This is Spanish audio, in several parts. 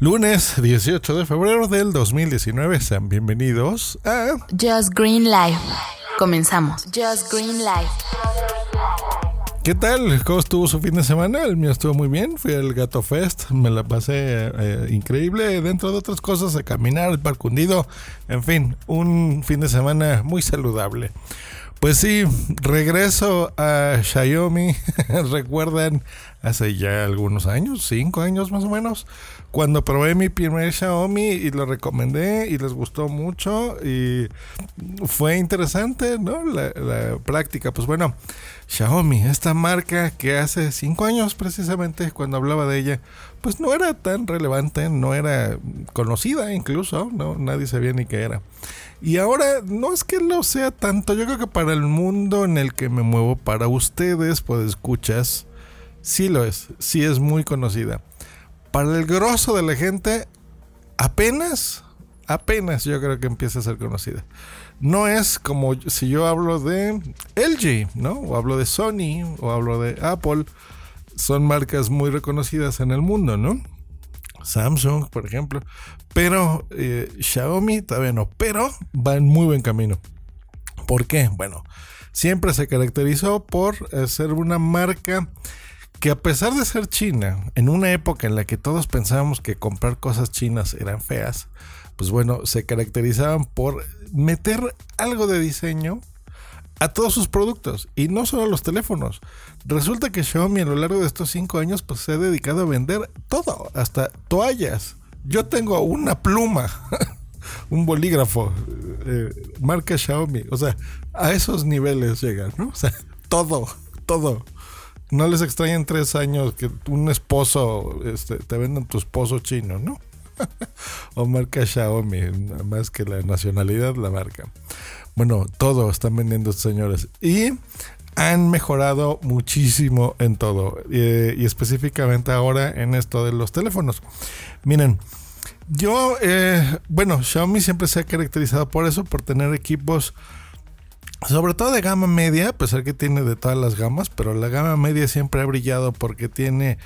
Lunes 18 de febrero del 2019. Sean bienvenidos a Just Green Life. Comenzamos. Just Green Life. ¿Qué tal? ¿Cómo estuvo su fin de semana? El mío estuvo muy bien. Fui al Gato Fest. Me la pasé eh, increíble. Dentro de otras cosas, a caminar, el parque hundido. En fin, un fin de semana muy saludable. Pues sí, regreso a Xiaomi. Recuerdan hace ya algunos años, cinco años más o menos, cuando probé mi primer Xiaomi y lo recomendé y les gustó mucho y fue interesante, ¿no? La, la práctica. Pues bueno, Xiaomi, esta marca que hace cinco años precisamente cuando hablaba de ella, pues no era tan relevante, no era conocida incluso, ¿no? Nadie sabía ni qué era. Y ahora no es que lo sea tanto, yo creo que para el mundo en el que me muevo, para ustedes, pues escuchas, sí lo es, sí es muy conocida. Para el grosso de la gente, apenas, apenas yo creo que empieza a ser conocida. No es como si yo hablo de LG, ¿no? O hablo de Sony, o hablo de Apple. Son marcas muy reconocidas en el mundo, ¿no? Samsung, por ejemplo. Pero eh, Xiaomi todavía no. Pero va en muy buen camino. ¿Por qué? Bueno, siempre se caracterizó por eh, ser una marca que a pesar de ser china, en una época en la que todos pensábamos que comprar cosas chinas eran feas, pues bueno, se caracterizaban por meter algo de diseño a todos sus productos y no solo a los teléfonos. Resulta que Xiaomi a lo largo de estos cinco años pues se ha dedicado a vender todo, hasta toallas. Yo tengo una pluma, un bolígrafo, eh, marca Xiaomi. O sea, a esos niveles llegan, ¿no? O sea, todo, todo. No les extrañan tres años que un esposo este, te vendan tu esposo chino, ¿no? o marca Xiaomi, más que la nacionalidad, la marca. Bueno, todo están vendiendo estos señores. Y han mejorado muchísimo en todo. y específicamente ahora en esto de los teléfonos. Miren, yo, eh, bueno, Xiaomi siempre se ha caracterizado por eso, por tener equipos, sobre todo de gama media, a pesar que tiene de todas las gamas, pero la gama media siempre ha brillado porque tiene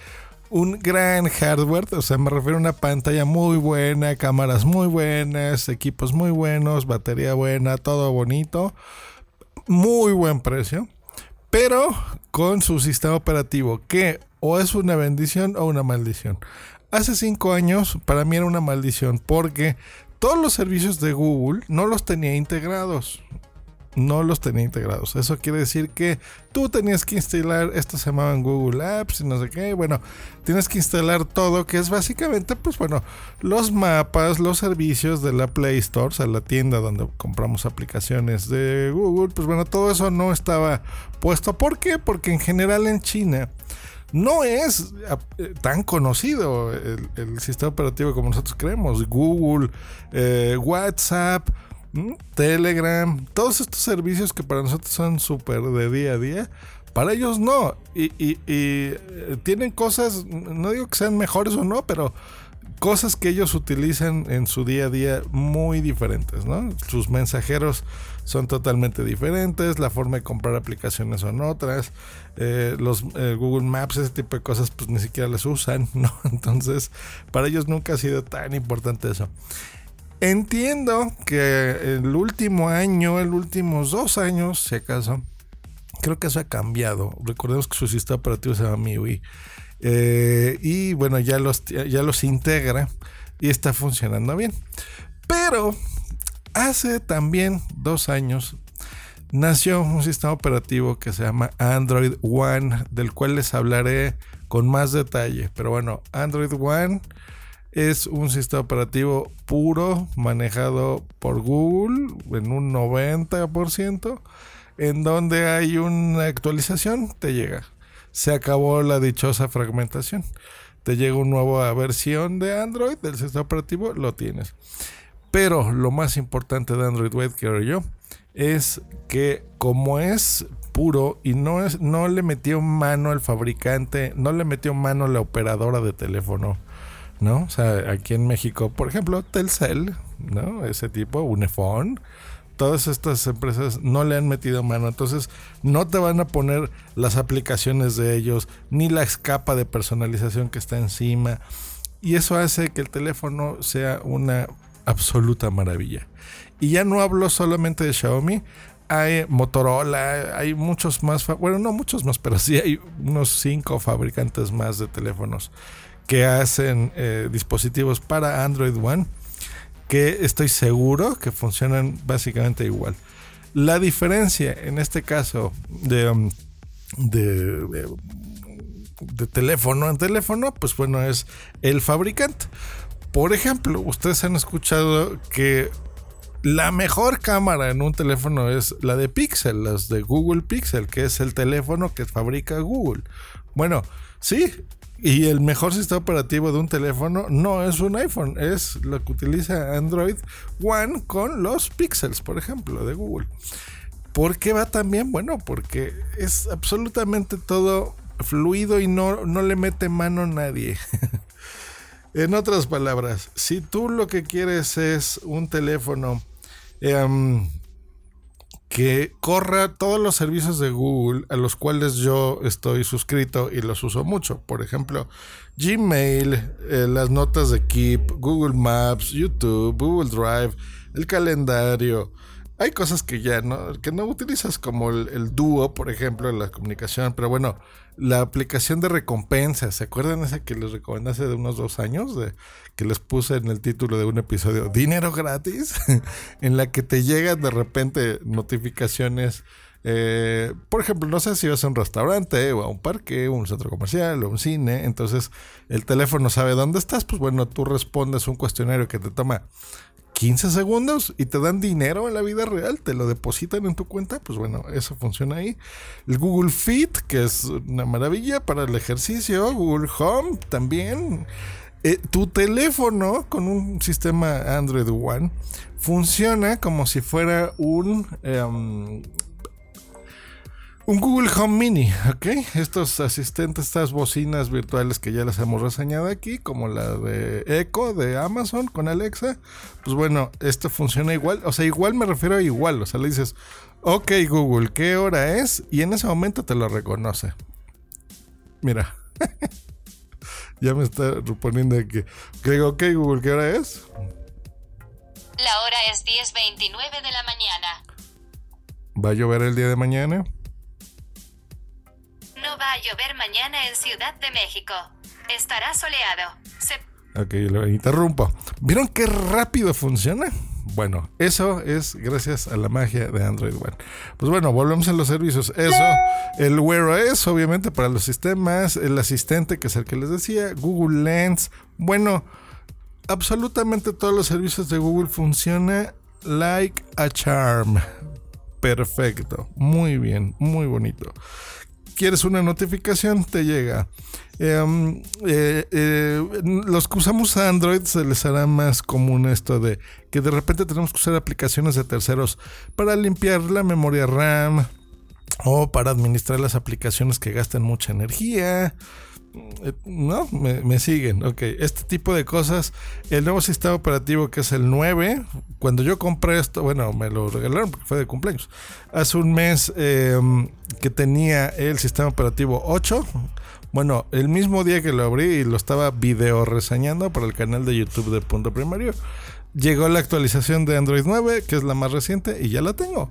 un gran hardware, o sea, me refiero a una pantalla muy buena, cámaras muy buenas, equipos muy buenos, batería buena, todo bonito, muy buen precio, pero con su sistema operativo que o es una bendición o una maldición. Hace cinco años para mí era una maldición porque todos los servicios de Google no los tenía integrados no los tenía integrados. Eso quiere decir que tú tenías que instalar, esto se llamaban Google Apps y no sé qué, bueno, tienes que instalar todo, que es básicamente, pues bueno, los mapas, los servicios de la Play Store, o sea, la tienda donde compramos aplicaciones de Google, pues bueno, todo eso no estaba puesto. ¿Por qué? Porque en general en China no es eh, tan conocido el, sistema operativo como nosotros creemos. Google, eh, WhatsApp, Telegram, todos estos servicios que para nosotros son súper de día a día, para ellos no. Y, eh, tienen cosas, no digo que sean mejores o no, pero cosas que ellos utilizan en su día a día muy diferentes, ¿no? Sus mensajeros son totalmente diferentes, la forma de comprar aplicaciones son otras, eh, los eh, Google Maps, ese tipo de cosas, pues ni siquiera les usan, ¿no? Entonces, para ellos nunca ha sido tan importante eso. Entiendo que el último año, el últimos dos años, si acaso, creo que eso ha cambiado. Recordemos que su sistema operativo se llama MIUI. Eh, y bueno, ya los, ya los integra y está funcionando bien. Pero hace también dos años nació un sistema operativo que se llama Android One, del cual les hablaré con más detalle. Pero bueno, Android One es un sistema operativo puro manejado por Google en un 90%, en donde hay una actualización, te llega. Se acabó la dichosa fragmentación. Te llega una nueva versión de Android del sistema operativo, lo tienes. Pero lo más importante de Android Web, quiero yo, es que como es puro y no, es, no le metió mano al fabricante, no le metió mano la operadora de teléfono, ¿no? O sea, aquí en México, por ejemplo, Telcel, ¿no? Ese tipo, Unifón, todas estas empresas no le han metido mano, entonces no te van a poner las aplicaciones de ellos, ni la escapa de personalización que está encima. y eso hace que el teléfono sea una absoluta maravilla. Y ya no hablo solamente de Xiaomi, hay Motorola, hay muchos más, bueno, no muchos más, pero sí hay unos cinco fabricantes más de teléfonos que hacen eh, dispositivos para Android One que estoy seguro que funcionan básicamente igual. La diferencia en este caso de, um, de, de, teléfono en teléfono, pues bueno, es el fabricante. Por ejemplo, ustedes han escuchado que la mejor cámara en un teléfono es la de Pixel, las de Google Pixel, que es el teléfono que fabrica Google. Bueno, sí, y el mejor sistema operativo de un teléfono no es un iPhone, es lo que utiliza Android One con los Pixels, por ejemplo, de Google. ¿Por qué va tan bien? Bueno, porque es absolutamente todo fluido y no, no le mete mano nadie. en otras palabras, si tú lo que quieres es un teléfono Em, que corra todos los servicios de Google a los cuales yo estoy suscrito y los uso mucho. Por ejemplo, Gmail, eh, las notas de Keep, Google Maps, YouTube, Google Drive, el calendario. Hay cosas que ya no, que no utilizas como el, dúo, por ejemplo, en la comunicación, pero bueno, la aplicación de recompensas, ¿se acuerdan esa que les recomendé hace de unos dos años? Que les puse en el título de un episodio, dinero gratis, en la que te llegan de repente notificaciones. Eh, por ejemplo, no sé si vas a un restaurante o a un parque, o un centro comercial o un cine, entonces el teléfono sabe dónde estás, pues bueno, tú respondes un cuestionario que te toma 15 segundos y te dan dinero en la vida real, te lo depositan en tu cuenta, pues bueno, eso funciona ahí. El Google Fit, que es una maravilla para el ejercicio, Google Home también. Eh, tu teléfono con un sistema Android One funciona como si fuera un em, un Google Home Mini, ¿ok? Estos asistentes, estas bocinas virtuales que ya las hemos reseñado aquí, como la de Echo de Amazon con Alexa, pues bueno, esto funciona igual, o sea, igual me refiero a igual, o sea, le dices, ok Google, ¿qué hora es? Y en ese momento te lo reconoce. Mira, ya me está poniendo aquí. Digo, ok Google, ¿qué hora es? La hora es 10.29 de la mañana. ¿Va a llover el día de mañana? No va a llover mañana en Ciudad de México. Estará soleado. Ok, lo interrumpo. ¿Vieron qué rápido funciona? Bueno, eso es gracias a la magia de Android One. Pues bueno, volvemos a los servicios. Eso, el Wear OS, obviamente para los sistemas, el asistente, que es el que les decía, Google Lens. Bueno, absolutamente todos los servicios de Google funcionan like a charm. Perfecto, muy bien, muy bonito quieres una notificación, te llega. Em, eh, eh, los que usamos Android se les hará más común esto de que de repente tenemos que usar aplicaciones de terceros para limpiar la memoria RAM o para administrar las aplicaciones que gastan mucha energía. Eh, no, me, siguen. Ok, este tipo de cosas. El nuevo sistema operativo que es el 9. Cuando yo compré esto, bueno, me lo regalaron porque fue de cumpleaños. Hace un mes em, que tenía el sistema operativo 8. Bueno, el mismo día que lo abrí y lo estaba video reseñando para el canal de YouTube de Punto Primario, llegó la actualización de Android 9, que es la más reciente, y ya la tengo.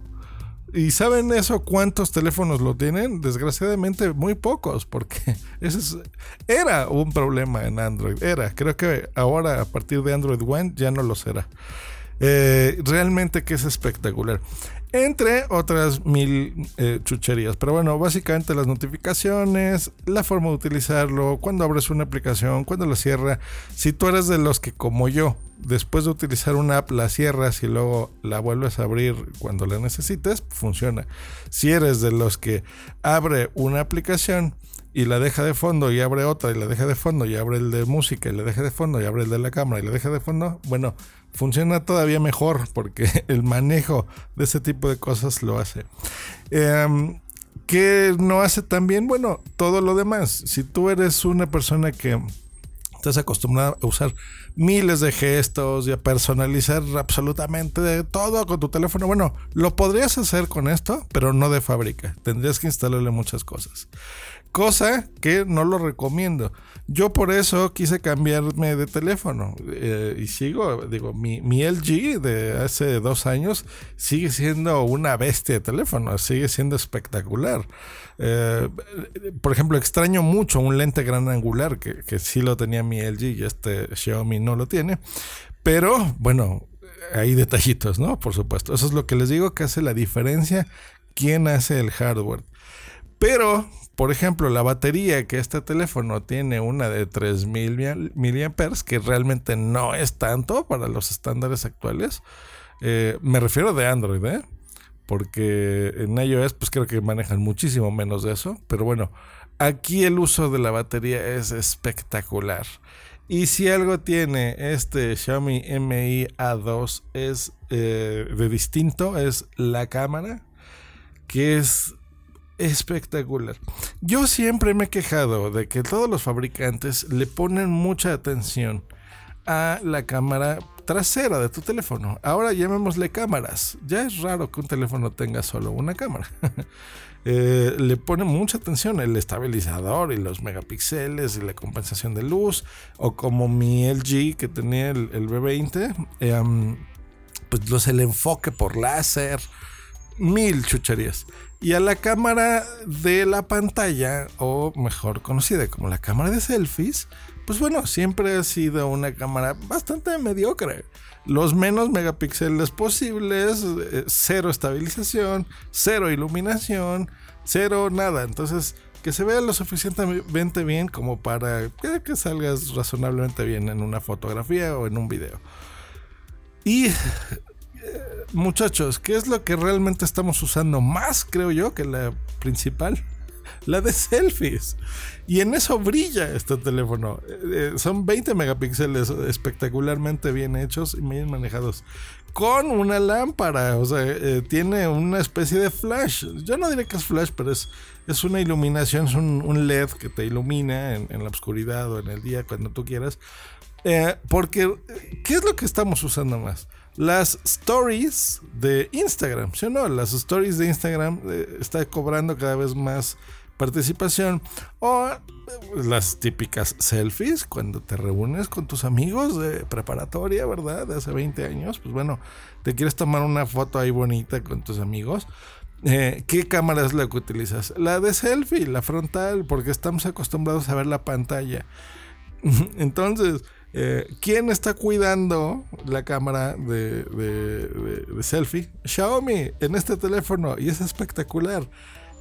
¿Y saben eso cuántos teléfonos lo tienen? Desgraciadamente muy pocos, porque ese era un problema en Android. Era, creo que ahora a partir de Android One ya no lo será. Eh, realmente que es espectacular. Entre otras mil eh, chucherías. Pero bueno, básicamente las notificaciones, la forma de utilizarlo, cuando abres una aplicación, cuando la cierra. Si tú eres de los que como yo, después de utilizar una app la cierras y luego la vuelves a abrir cuando la necesites, funciona. Si eres de los que abre una aplicación y la deja de fondo y abre otra y la deja de fondo y abre el de música y la deja de fondo y abre el de la cámara y la deja de fondo, bueno, funciona todavía mejor porque el manejo de ese tipo de cosas lo hace. Em, ¿Qué no hace también? Bueno, todo lo demás. Si tú eres una persona que estás acostumbrada a usar miles de gestos y a personalizar absolutamente todo con tu teléfono, bueno, lo podrías hacer con esto, pero no de fábrica. Tendrías que instalarle muchas cosas. Cosa que no lo recomiendo. Yo por eso quise cambiarme de teléfono eh, y sigo, digo, mi, mi, LG de hace dos años sigue siendo una bestia de teléfono, sigue siendo espectacular. Eh, por ejemplo, extraño mucho un lente gran angular que, que sí lo tenía mi LG y este Xiaomi no lo tiene, pero bueno, hay detallitos, ¿no? Por supuesto. Eso es lo que les digo que hace la diferencia. ¿Quién hace el hardware? Pero, por ejemplo, la batería que este teléfono tiene una de 3000 mAh, que realmente no es tanto para los estándares actuales. Eh, me refiero de Android, ¿eh? Porque en iOS, pues creo que manejan muchísimo menos de eso. Pero bueno, aquí el uso de la batería es espectacular. Y si algo tiene este Xiaomi Mi A2 es eh, de distinto, es la cámara, que es espectacular. Yo siempre me he quejado de que todos los fabricantes le ponen mucha atención a la cámara trasera de tu teléfono. Ahora llamémosle cámaras. Ya es raro que un teléfono tenga solo una cámara. Eh, le pone mucha atención el estabilizador y los megapíxeles y la compensación de luz. O como mi LG que tenía el, B20, em, pues el enfoque por láser, mil chucherías. Y a la cámara de la pantalla, o mejor conocida como la cámara de selfies, pues bueno, siempre ha sido una cámara bastante mediocre los menos megapíxeles posibles, eh, cero estabilización, cero iluminación, cero nada. Entonces, que se vea lo suficientemente bien como para que, salgas razonablemente bien en una fotografía o en un video. Y eh, muchachos, ¿qué es lo que realmente estamos usando más, creo yo, que la principal? la de selfies. Y en eso brilla este teléfono. Eh, son 20 megapíxeles espectacularmente bien hechos y bien manejados. Con una lámpara, o sea, eh, tiene una especie de flash. Yo no diré que es flash, pero es, es una iluminación, es un, LED que te ilumina en, la oscuridad o en el día cuando tú quieras. Eh, porque, ¿qué es lo que estamos usando más? Las stories de Instagram, ¿sí o no? Las stories de Instagram está cobrando cada vez más participación o eh, las típicas selfies cuando te reúnes con tus amigos de preparatoria, ¿verdad? De hace 20 años, pues bueno, te quieres tomar una foto ahí bonita con tus amigos. Eh, ¿Qué cámara es la que utilizas? La de selfie, la frontal, porque estamos acostumbrados a ver la pantalla. Entonces, eh, ¿quién está cuidando la cámara de, de selfie? Xiaomi en este teléfono y es espectacular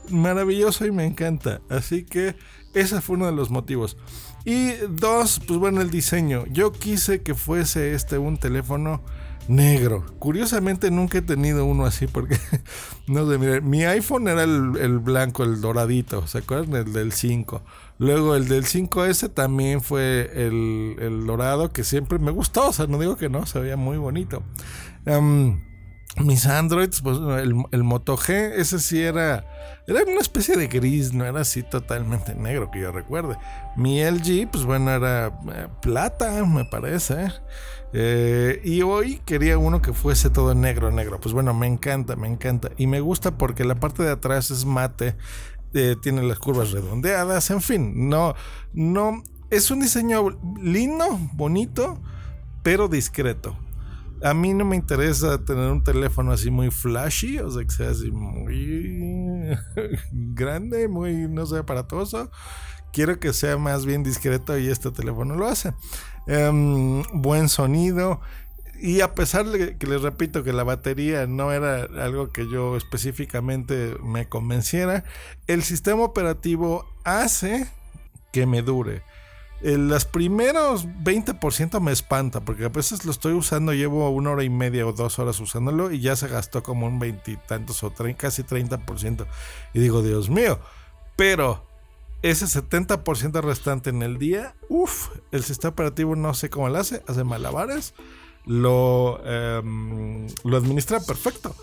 maravilloso y me encanta. Así que ese fue uno de los motivos. Y dos, pues bueno, el diseño. Yo quise que fuese este un teléfono negro. Curiosamente nunca he tenido uno así porque, no sé, mire, mi iPhone era el, blanco, el doradito, ¿se acuerdan? El del 5. Luego el del 5S también fue el, dorado que siempre me gustó, o sea, no digo que no, se veía muy bonito. Mis Androids, pues el, el Moto G, ese sí era, era una especie de gris, no era así totalmente negro que yo recuerde. Mi LG, pues bueno, era eh, plata, me parece. Eh, y hoy quería uno que fuese todo negro, negro. Pues bueno, me encanta, me encanta. Y me gusta porque la parte de atrás es mate, eh, tiene las curvas redondeadas, en fin, no, no, es un diseño lindo, bonito, pero discreto. A mí no me interesa tener un teléfono así muy flashy, o sea, que sea así muy grande, muy, no sé, aparatoso. Quiero que sea más bien discreto y este teléfono lo hace. Em, buen sonido. Y a pesar de que les repito que la batería no era algo que yo específicamente me convenciera, el sistema operativo hace que me dure. Los primeros 20% me espanta, porque a veces lo estoy usando, llevo una hora y media o dos horas usándolo y ya se gastó como un veintitantos o casi 30%. Y digo, Dios mío, pero ese 70% restante en el día, uff, el sistema operativo no sé cómo lo hace, hace malabares, lo, em, lo administra perfecto.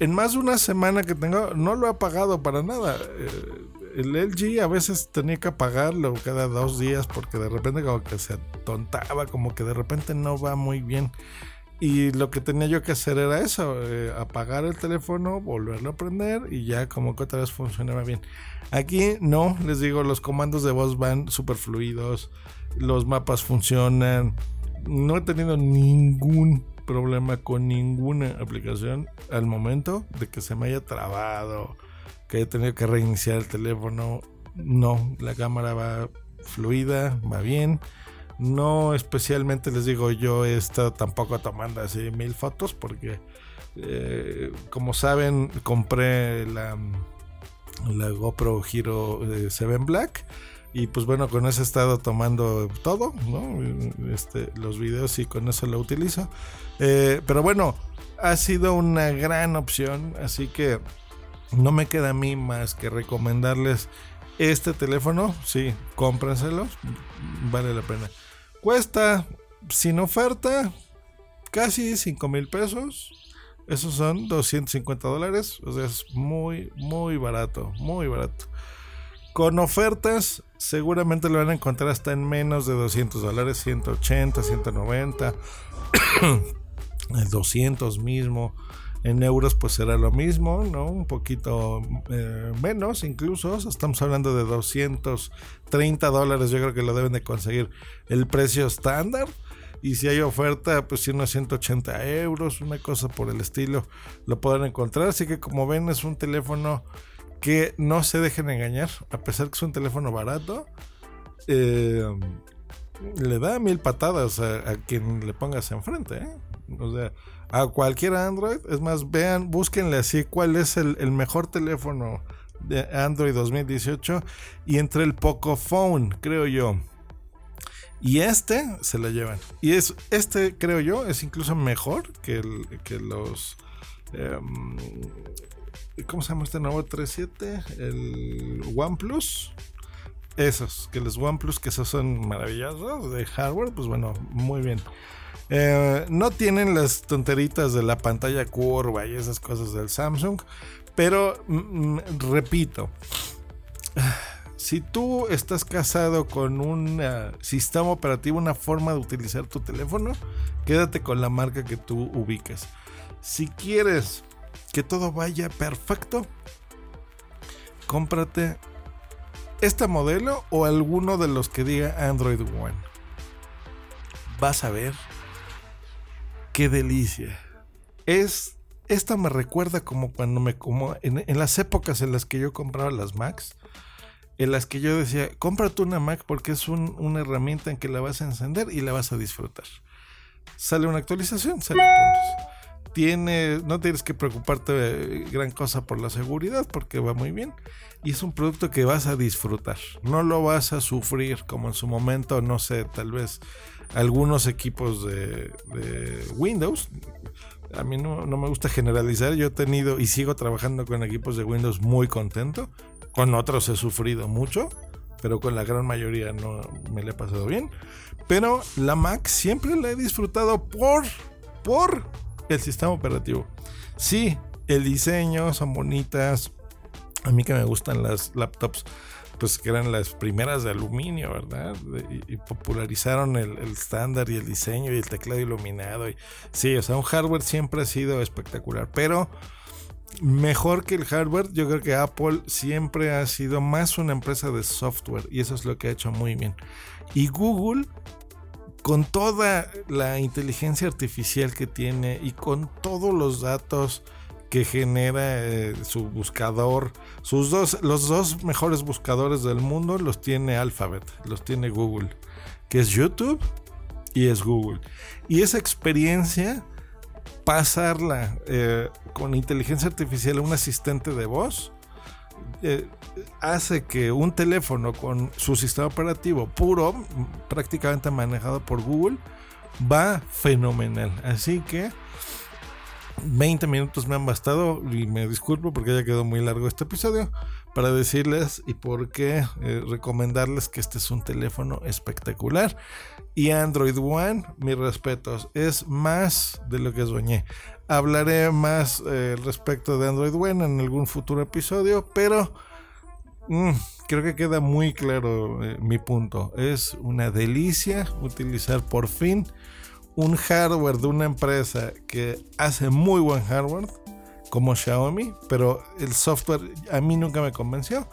En más de una semana que tengo, no lo ha pagado para nada. Eh, el LG a veces tenía que apagarlo cada dos días porque de repente como que se atontaba, como que de repente no va muy bien. Y lo que tenía yo que hacer era eso, eh, apagar el teléfono, volverlo a prender y ya como que otra vez funcionaba bien. Aquí no, les digo, los comandos de voz van súper fluidos, los mapas funcionan, no he tenido ningún problema con ninguna aplicación al momento de que se me haya trabado, que haya tenido que reiniciar el teléfono. No, la cámara va fluida, va bien. No especialmente les digo, yo he estado tampoco tomando así mil fotos porque, eh, como saben, compré la, la GoPro Hero 7 eh, Black. Y pues bueno, con eso he estado tomando todo, ¿no? Este, los videos y con eso lo utilizo. Eh, pero bueno, ha sido una gran opción, así que no me queda a mí más que recomendarles este teléfono. Sí, cómprenselo, vale la pena. Cuesta, sin oferta, casi 5 mil pesos. Esos son 250 dólares. O sea, es muy, muy barato. Muy barato. Con ofertas, seguramente lo van a encontrar hasta en menos de 200 dólares. 180, 190. 200 mismo. En euros pues será lo mismo, ¿no? Un poquito eh, menos incluso. Estamos hablando de 230 dólares. Yo creo que lo deben de conseguir el precio estándar. Y si hay oferta, pues unos 180 euros, una cosa por el estilo, lo podrán encontrar. Así que como ven es un teléfono que no se dejen engañar. A pesar que es un teléfono barato. Eh, le da mil patadas a, quien le pongas enfrente. ¿eh? O sea, a cualquier Android. Es más, vean, búsquenle así cuál es el, mejor teléfono de Android 2018 y entre el Pocophone, creo yo. Y este se la llevan. Y es este, creo yo, es incluso mejor que, que los... Em, ¿Cómo se llama este nuevo 3.7? El OnePlus. Esos, que los OnePlus, que esos son maravillosos de hardware, pues bueno, muy bien. Eh, no tienen las tonteritas de la pantalla curva y esas cosas del Samsung. Pero, mm, mm, repito, si tú estás casado con un eh, sistema operativo, una forma de utilizar tu teléfono, quédate con la marca que tú ubiques. Si quieres que todo vaya perfecto, cómprate este modelo o alguno de los que diga Android One. Vas a ver qué delicia. Es, esta me recuerda como cuando me como en, las épocas en las que yo compraba las Macs, en las que yo decía, cómprate una Mac porque es una herramienta en que la vas a encender y la vas a disfrutar. Sale una actualización, se la pones. No tienes que preocuparte gran cosa por la seguridad porque va muy bien. Y es un producto que vas a disfrutar. No lo vas a sufrir como en su momento, no sé, tal vez algunos equipos de, Windows. A mí no, me gusta generalizar. Yo he tenido y sigo trabajando con equipos de Windows muy contento. Con otros he sufrido mucho, pero con la gran mayoría no me le he pasado bien. Pero la Mac siempre la he disfrutado por, por el sistema operativo. Sí, el diseño son bonitas. A mí que me gustan las laptops pues que eran las primeras de aluminio, ¿verdad? Y, popularizaron el, estándar y el diseño y el teclado iluminado. Y, sí, o sea, un hardware siempre ha sido espectacular, pero mejor que el hardware, yo creo que Apple siempre ha sido más una empresa de software y eso es lo que ha hecho muy bien. Y Google, con toda la inteligencia artificial que tiene y con todos los datos que genera eh, su buscador. Sus dos, los dos mejores buscadores del mundo los tiene Alphabet, los tiene Google, que es YouTube y es Google. Y esa experiencia, pasarla eh, con inteligencia artificial a un asistente de voz, eh, hace que un teléfono con su sistema operativo puro, prácticamente manejado por Google, va fenomenal. Así que 20 minutos me han bastado y me disculpo porque ya quedó muy largo este episodio para decirles y por qué eh, recomendarles que este es un teléfono espectacular y Android One, mis respetos, es más de lo que soñé. Hablaré más eh, respecto de Android One en algún futuro episodio, pero mm, creo que queda muy claro eh, mi punto. Es una delicia utilizar por fin un hardware de una empresa que hace muy buen hardware, como Xiaomi, pero el software a mí nunca me convenció.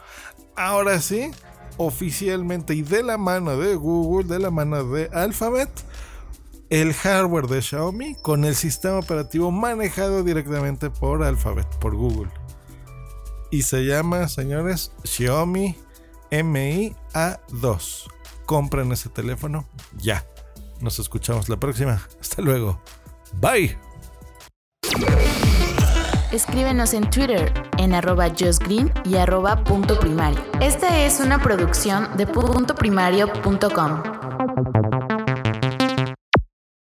Ahora sí, oficialmente y de la mano de Google, de la mano de Alphabet, el hardware de Xiaomi con el sistema operativo manejado directamente por Alphabet, por Google. Y se llama, señores, Xiaomi Mi A2. Compren ese teléfono ya. Nos escuchamos la próxima. Hasta luego. Bye. Escríbenos en Twitter en arroba justgreen y arroba punto primario. Esta es una producción de puntoprimario.com.